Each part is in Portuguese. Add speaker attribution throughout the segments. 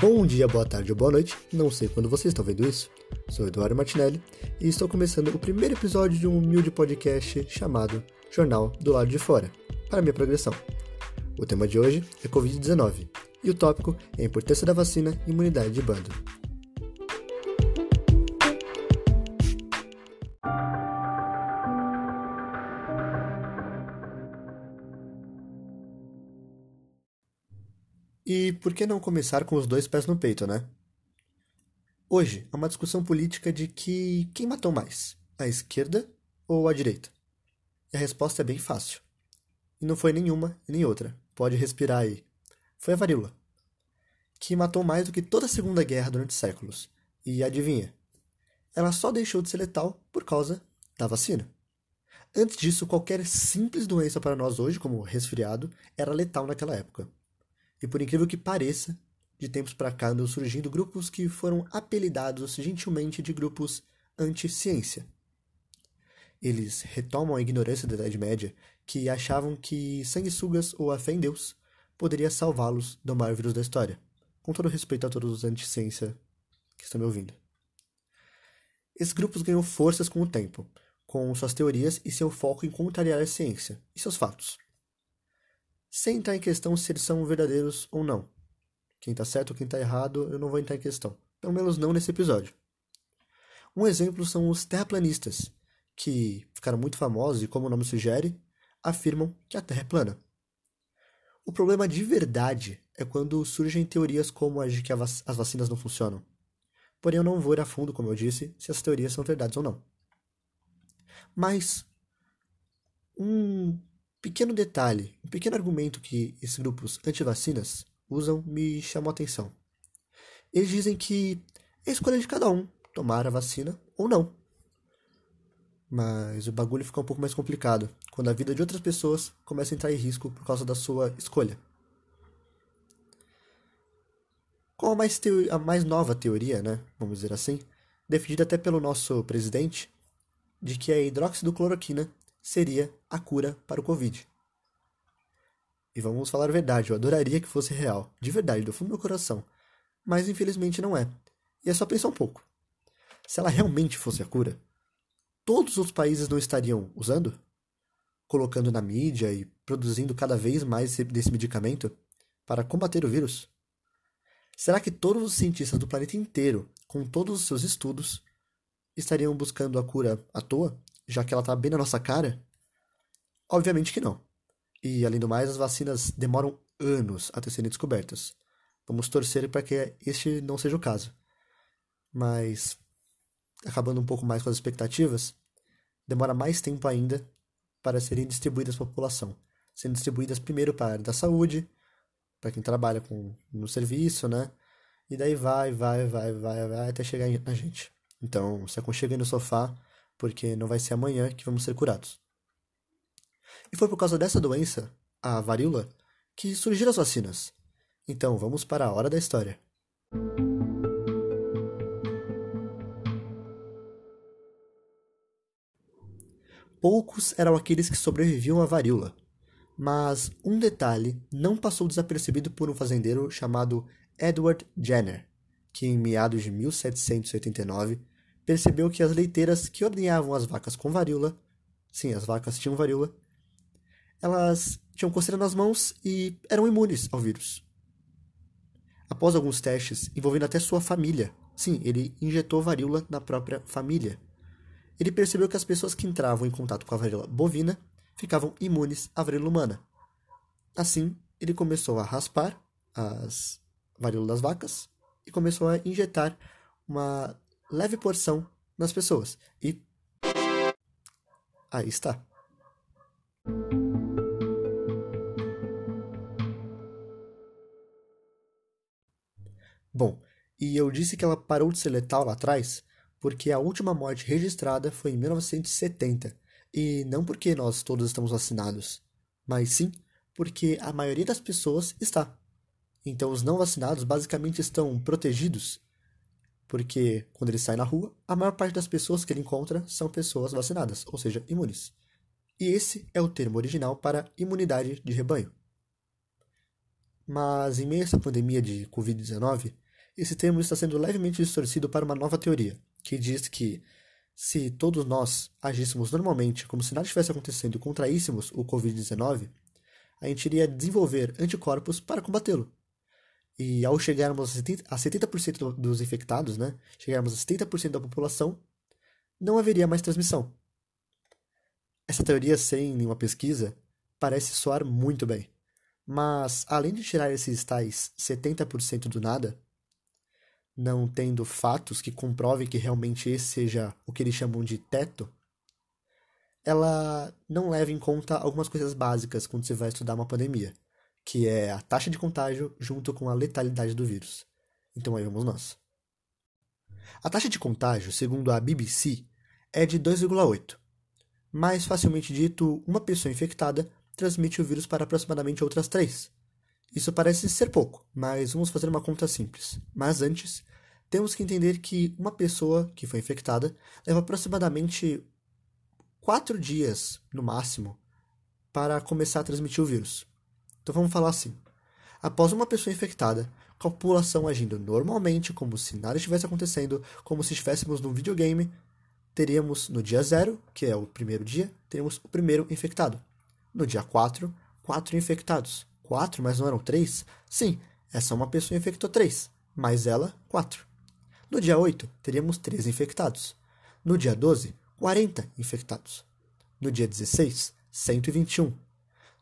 Speaker 1: Bom dia, boa tarde ou boa noite, não sei quando vocês estão vendo isso. Sou Eduardo Martinelli e estou começando o primeiro episódio de um humilde podcast chamado Jornal do Lado de Fora, para minha progressão. O tema de hoje é Covid-19 e o tópico é a importância da vacina e imunidade de bando. E por que não começar com os dois pés no peito, né? Hoje é uma discussão política de que quem matou mais, a esquerda ou a direita? E a resposta é bem fácil. E não foi nenhuma nem outra. Pode respirar aí. Foi a varíola, que matou mais do que toda a Segunda Guerra durante séculos. E adivinha? Ela só deixou de ser letal por causa da vacina. Antes disso, qualquer simples doença para nós hoje, como resfriado, era letal naquela época. E por incrível que pareça, de tempos para cá andam surgindo grupos que foram apelidados gentilmente de grupos anti-ciência. Eles retomam a ignorância da Idade Média, que achavam que sanguessugas ou a fé em Deus poderia salvá-los do maior vírus da história. Com todo respeito a todos os anti-ciência que estão me ouvindo. Esses grupos ganham forças com o tempo, com suas teorias e seu foco em contrariar a ciência e seus fatos sem entrar em questão se eles são verdadeiros ou não. Quem está certo ou quem está errado, eu não vou entrar em questão. Pelo menos não nesse episódio. Um exemplo são os terraplanistas, que ficaram muito famosos e, como o nome sugere, afirmam que a Terra é plana. O problema de verdade é quando surgem teorias como a de que as vacinas não funcionam. Porém, eu não vou ir a fundo, como eu disse, se as teorias são verdades ou não. Mas um pequeno detalhe, um pequeno argumento que esses grupos anti-vacinas usam me chamou a atenção. Eles dizem que é escolha de cada um tomar a vacina ou não. Mas o bagulho fica um pouco mais complicado quando a vida de outras pessoas começa a entrar em risco por causa da sua escolha. Com a mais, a mais nova teoria, né, vamos dizer assim, defendida até pelo nosso presidente, de que a hidroxidocloroquina seria a cura para o Covid. E vamos falar a verdade, eu adoraria que fosse real, de verdade, do fundo do meu coração. Mas infelizmente não é. E é só pensar um pouco. Se ela realmente fosse a cura, todos os países não estariam usando? Colocando na mídia e produzindo cada vez mais desse medicamento para combater o vírus? Será que todos os cientistas do planeta inteiro, com todos os seus estudos, estariam buscando a cura à toa? já que ela está bem na nossa cara? Obviamente que não. E, além do mais, as vacinas demoram anos até serem descobertas. Vamos torcer para que este não seja o caso. Mas, acabando um pouco mais com as expectativas, demora mais tempo ainda para serem distribuídas para a população. Sendo distribuídas primeiro para a área da saúde, para quem trabalha com, no serviço, né? E daí vai, vai, vai, vai, vai até chegar na gente. Então, se aconchega no sofá porque não vai ser amanhã que vamos ser curados. E foi por causa dessa doença, a varíola, que surgiram as vacinas. Então vamos para a hora da história. Poucos eram aqueles que sobreviviam à varíola, mas um detalhe não passou desapercebido por um fazendeiro chamado Edward Jenner, que em meados de 1789 percebeu que as leiteiras que ordenhavam as vacas com varíola, sim, as vacas tinham varíola, elas tinham coceira nas mãos e eram imunes ao vírus. Após alguns testes envolvendo até sua família, sim, ele injetou varíola na própria família. Ele percebeu que as pessoas que entravam em contato com a varíola bovina ficavam imunes à varíola humana. Assim, ele começou a raspar as varíolas das vacas e começou a injetar uma leve porção nas pessoas. E. Aí está. Bom, e eu disse que ela parou de ser letal lá atrás porque a última morte registrada foi em 1970, e não porque nós todos estamos vacinados, mas sim porque a maioria das pessoas está. Então os não vacinados basicamente estão protegidos porque quando ele sai na rua, a maior parte das pessoas que ele encontra são pessoas vacinadas, ou seja, imunes. E esse é o termo original para imunidade de rebanho. Mas em meio a essa pandemia de Covid-19, esse termo está sendo levemente distorcido para uma nova teoria, que diz que se todos nós agíssemos normalmente, como se nada estivesse acontecendo e contraíssemos o Covid-19, a gente iria desenvolver anticorpos para combatê-lo. E ao chegarmos a 70% dos infectados, né, chegarmos a 70% da população, não haveria mais transmissão. Essa teoria, sem nenhuma pesquisa, parece soar muito bem. Mas, além de tirar esses tais 70% do nada, não tendo fatos que comprovem que realmente esse seja o que eles chamam de teto, ela não leva em conta algumas coisas básicas quando você vai estudar uma pandemia, que é a taxa de contágio junto com a letalidade do vírus. Então aí vamos nós. A taxa de contágio, segundo a BBC, é de 2,8. Mais facilmente dito, uma pessoa infectada transmite o vírus para aproximadamente outras três. Isso parece ser pouco, mas vamos fazer uma conta simples. Mas antes, temos que entender que uma pessoa que foi infectada leva aproximadamente quatro dias, no máximo, para começar a transmitir o vírus. Então vamos falar assim: após uma pessoa infectada, com a população agindo normalmente, como se nada estivesse acontecendo, como se estivéssemos num videogame, teríamos no dia zero, que é o primeiro dia, teríamos o primeiro infectado. No dia 4, quatro infectados. Quatro, mas não eram três? Sim, essa uma pessoa infectou três, mais ela, quatro. No dia 8, teríamos três infectados. No dia 12, 40 infectados. No dia 16, 121.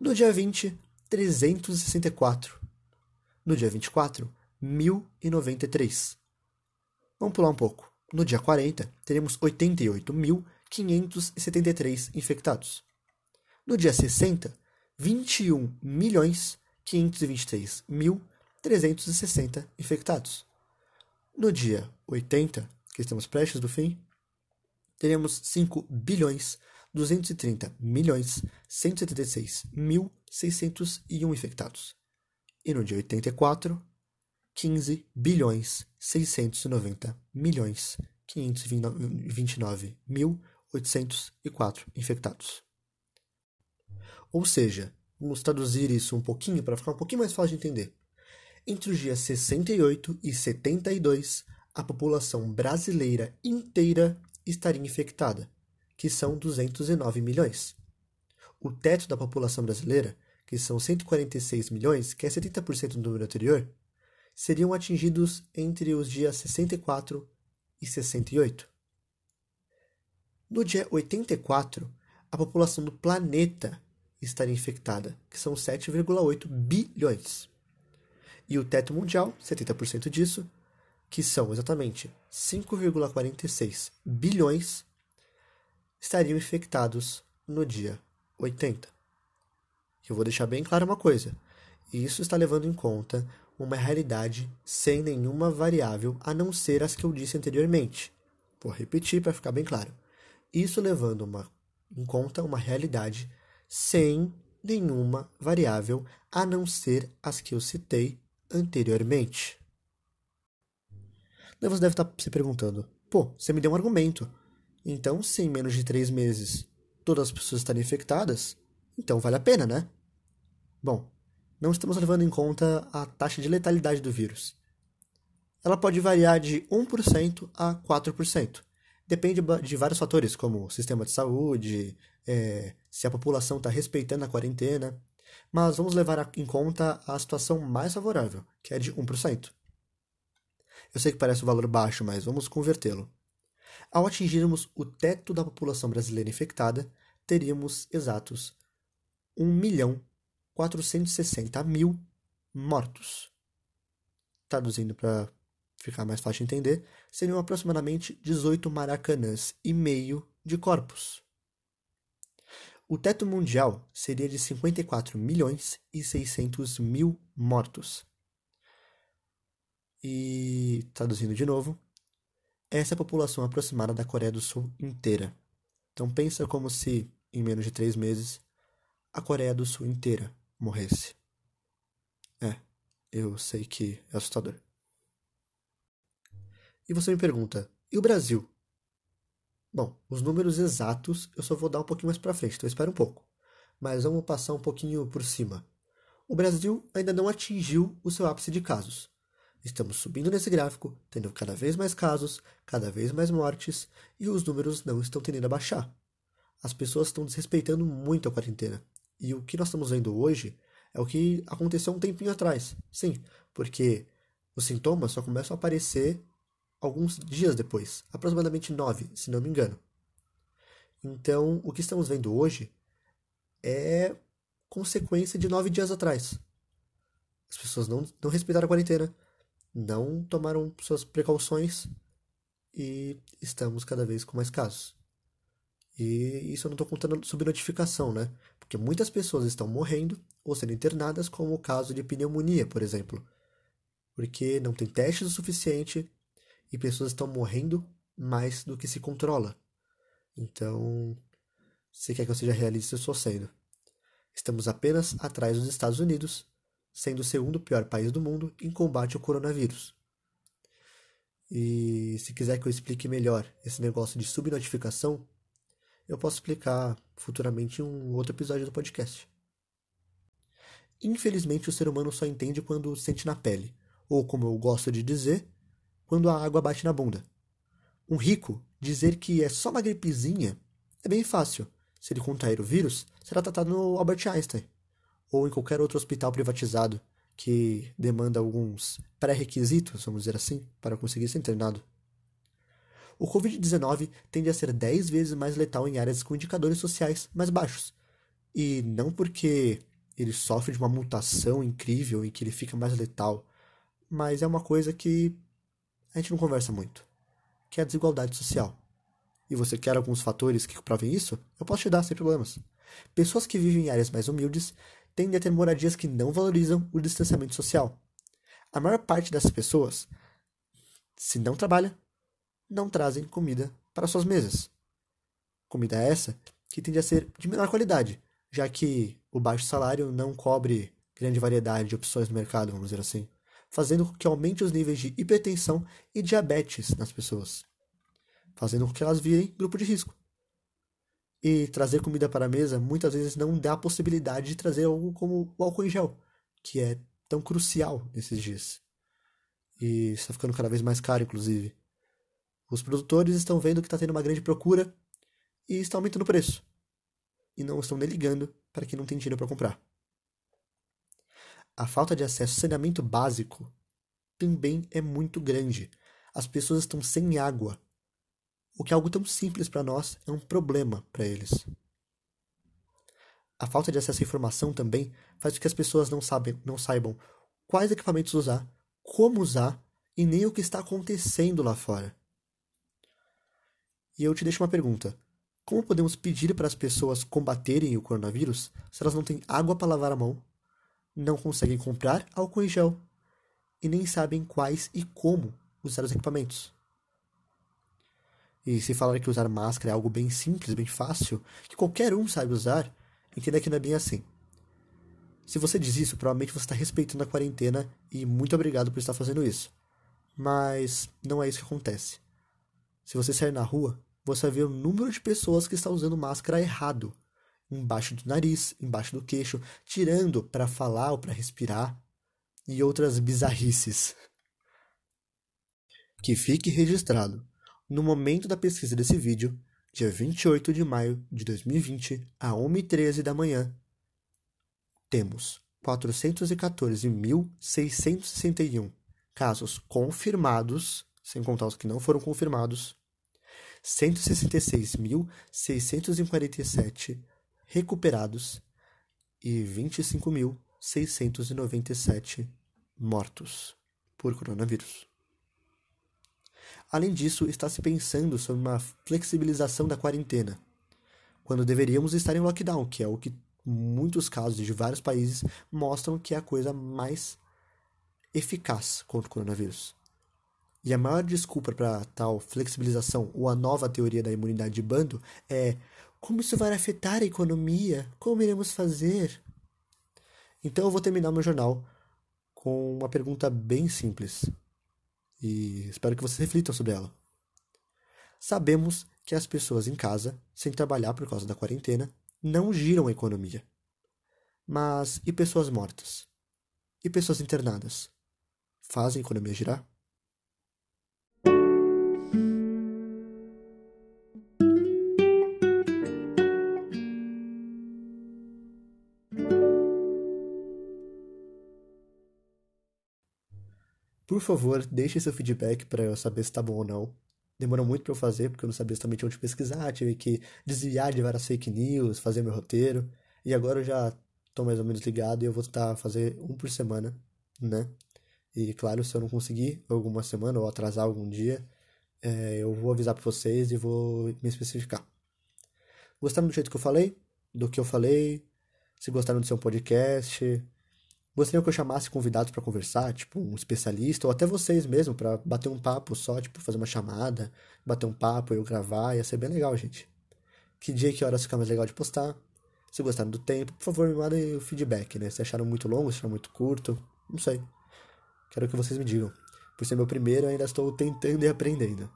Speaker 1: No dia 20, 364. No dia 24, 1093. Vamos pular um pouco. No dia 40, teremos 88.573 infectados. No dia 60, 21 milhões 523 mil 360 infectados. No dia 80, que estamos prestes do fim, teremos 5 bilhões 230 milhões 176 mil 601 infectados. E no dia 84, 15 bilhões 690 milhões 529 mil 804 infectados. Ou seja, vamos traduzir isso um pouquinho para ficar um pouquinho mais fácil de entender. Entre os dias 68 e 72, a população brasileira inteira estaria infectada, que são 209 milhões. O teto da população brasileira, que são 146 milhões, que é 70% do número anterior, seriam atingidos entre os dias 64 e 68. No dia 84, a população do planeta estaria infectada, que são 7,8 bilhões. E o teto mundial, 70% disso, que são exatamente 5,46 bilhões, estariam infectados no dia 80. Eu vou deixar bem claro uma coisa: isso está levando em conta uma realidade sem nenhuma variável a não ser as que eu disse anteriormente. Vou repetir para ficar bem claro. Isso levando uma, em conta uma realidade sem nenhuma variável a não ser as que eu citei anteriormente. Daí você deve estar se perguntando: pô, você me deu um argumento. Então, se em menos de três meses todas as pessoas estarem infectadas, então vale a pena, né? Bom, não estamos levando em conta a taxa de letalidade do vírus. Ela pode variar de 1% a 4%. Depende de vários fatores, como sistema de saúde, é, se a população está respeitando a quarentena. Mas vamos levar em conta a situação mais favorável, que é de 1%. Eu sei que parece um valor baixo, mas vamos convertê-lo. Ao atingirmos o teto da população brasileira infectada, teríamos exatos 1 milhão 460 mil mortos. Traduzindo para ficar mais fácil de entender, seriam aproximadamente 18 maracanãs e meio de corpos. O teto mundial seria de 54 milhões e 600 mil mortos. E, traduzindo de novo, essa é a população aproximada da Coreia do Sul inteira. Então pensa como se, em menos de três meses, a Coreia do Sul inteira morresse. É, eu sei que é assustador. E você me pergunta, e o Brasil? Bom, os números exatos eu só vou dar um pouquinho mais para frente, então espera um pouco. Mas vamos passar um pouquinho por cima. O Brasil ainda não atingiu o seu ápice de casos Estamos subindo nesse gráfico, tendo cada vez mais casos, cada vez mais mortes, e os números não estão tendendo a baixar. As pessoas estão desrespeitando muito a quarentena. E o que nós estamos vendo hoje é o que aconteceu um tempinho atrás. Sim, porque os sintomas só começam a aparecer alguns dias depois, aproximadamente nove, se não me engano. Então, o que estamos vendo hoje é consequência de nove dias atrás. As pessoas não, não respeitaram a quarentena, não tomaram suas precauções e estamos cada vez com mais casos. E isso eu não estou contando subnotificação, né? Porque muitas pessoas estão morrendo ou sendo internadas, como o caso de pneumonia, por exemplo. Porque não tem testes o suficiente e pessoas estão morrendo mais do que se controla. Então, se quer que eu seja realista, eu estou sendo. Estamos apenas atrás dos Estados Unidos, sendo o segundo pior país do mundo em combate ao coronavírus. E se quiser que eu explique melhor esse negócio de subnotificação, eu posso explicar futuramente em um outro episódio do podcast. Infelizmente, o ser humano só entende quando sente na pele, ou como eu gosto de dizer, quando a água bate na bunda. Um rico dizer que é só uma gripezinha é bem fácil. Se ele contrair o vírus, será tratado no Albert Einstein ou em qualquer outro hospital privatizado que demanda alguns pré-requisitos, vamos dizer assim, para conseguir ser internado. O Covid-19 tende a ser 10 vezes mais letal em áreas com indicadores sociais mais baixos. E não porque ele sofre de uma mutação incrível em que ele fica mais letal, mas é uma coisa que a gente não conversa muito, que é a desigualdade social. E você quer alguns fatores que provem isso? Eu posso te dar sem problemas. Pessoas que vivem em áreas mais humildes tendem a ter moradias que não valorizam o distanciamento social. A maior parte dessas pessoas, se não trabalha, não trazem comida para suas mesas. Comida essa que tende a ser de menor qualidade, já que o baixo salário não cobre grande variedade de opções no mercado, vamos dizer assim, fazendo com que aumente os níveis de hipertensão e diabetes nas pessoas, fazendo com que elas virem grupo de risco. E trazer comida para a mesa muitas vezes não dá a possibilidade de trazer algo como o álcool em gel, que é tão crucial nesses dias. E está ficando cada vez mais caro, inclusive. Os produtores estão vendo que está tendo uma grande procura e está aumentando o preço. E não estão nem ligando para quem não tem dinheiro para comprar. A falta de acesso ao saneamento básico também é muito grande. As pessoas estão sem água. O que é algo tão simples para nós é um problema para eles. A falta de acesso à informação também faz com que as pessoas não, sabem, não saibam quais equipamentos usar, como usar e nem o que está acontecendo lá fora. E eu te deixo uma pergunta: como podemos pedir para as pessoas combaterem o coronavírus se elas não têm água para lavar a mão, não conseguem comprar álcool em gel e nem sabem quais e como usar os equipamentos? E se falar que usar máscara é algo bem simples, bem fácil, que qualquer um sabe usar, entenda que não é bem assim. Se você diz isso, provavelmente você está respeitando a quarentena e muito obrigado por estar fazendo isso. Mas não é isso que acontece. Se você sair na rua, você vai ver o número de pessoas que está usando máscara errado. Embaixo do nariz, embaixo do queixo, tirando para falar ou para respirar. E outras bizarrices. Que fique registrado. No momento da pesquisa desse vídeo, dia 28 de maio de 2020, a 1h13 da manhã, temos 414.661 casos confirmados, sem contar os que não foram confirmados, 166.647 recuperados e 25.697 mortos por coronavírus. Além disso, está se pensando sobre uma flexibilização da quarentena, quando deveríamos estar em lockdown, que é o que muitos casos de vários países mostram que é a coisa mais eficaz contra o coronavírus. E a maior desculpa para tal flexibilização ou a nova teoria da imunidade de bando é como isso vai afetar a economia? Como iremos fazer? Então eu vou terminar meu jornal com uma pergunta bem simples. E espero que vocês reflitam sobre ela. Sabemos que as pessoas em casa, sem trabalhar por causa da quarentena, não giram a economia. Mas e pessoas mortas? E pessoas internadas? fazem a economia girar? Por favor, deixe seu feedback para eu saber se tá bom ou não. Demorou muito para eu fazer, porque eu não sabia exatamente onde pesquisar, tive que desviar de várias fake news, fazer meu roteiro. E agora eu já tô mais ou menos ligado e eu vou tentar fazer um por semana, né? E claro, se eu não conseguir alguma semana ou atrasar algum dia, é, eu vou avisar para vocês e vou me especificar. Gostaram do jeito que eu falei? Do que eu falei? Se gostaram do seu podcast? Gostariam que eu chamasse convidados para conversar, tipo um especialista, ou até vocês mesmo, para bater um papo só, tipo fazer uma chamada, bater um papo, eu gravar, ia ser bem legal, gente. Que dia e que horas fica mais legal de postar? Se gostaram do tempo, por favor, me mandem o feedback, né? Se acharam muito longo, se acharam muito curto, não sei. Quero que vocês me digam. Por ser meu primeiro, ainda estou tentando e aprendendo.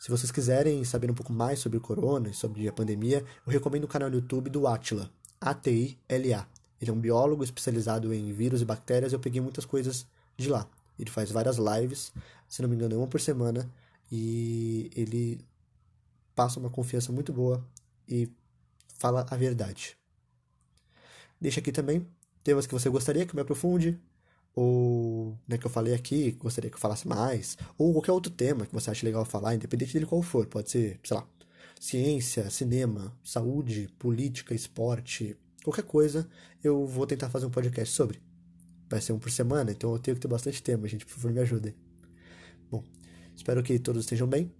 Speaker 1: Se vocês quiserem saber um pouco mais sobre o corona e sobre a pandemia, eu recomendo o canal no YouTube do Atila, A-T-I-L-A. Ele é um biólogo especializado em vírus e bactérias eu peguei muitas coisas de lá. Ele faz várias lives, se não me engano, é uma por semana, e ele passa uma confiança muito boa e fala a verdade. Deixa aqui também temas que você gostaria que eu me aprofunde, ou né, que eu falei aqui, gostaria que eu falasse mais, ou qualquer outro tema que você acha legal falar, independente dele qual for. Pode ser, sei lá, ciência, cinema, saúde, política, esporte, qualquer coisa, eu vou tentar fazer um podcast sobre. Vai ser um por semana, então eu tenho que ter bastante tema, gente, por favor, me ajudem. Bom, espero que todos estejam bem,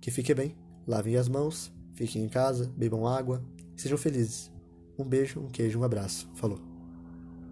Speaker 1: que fiquem bem, lavem as mãos, fiquem em casa, bebam água sejam felizes. Um beijo, um queijo, um abraço. Falou.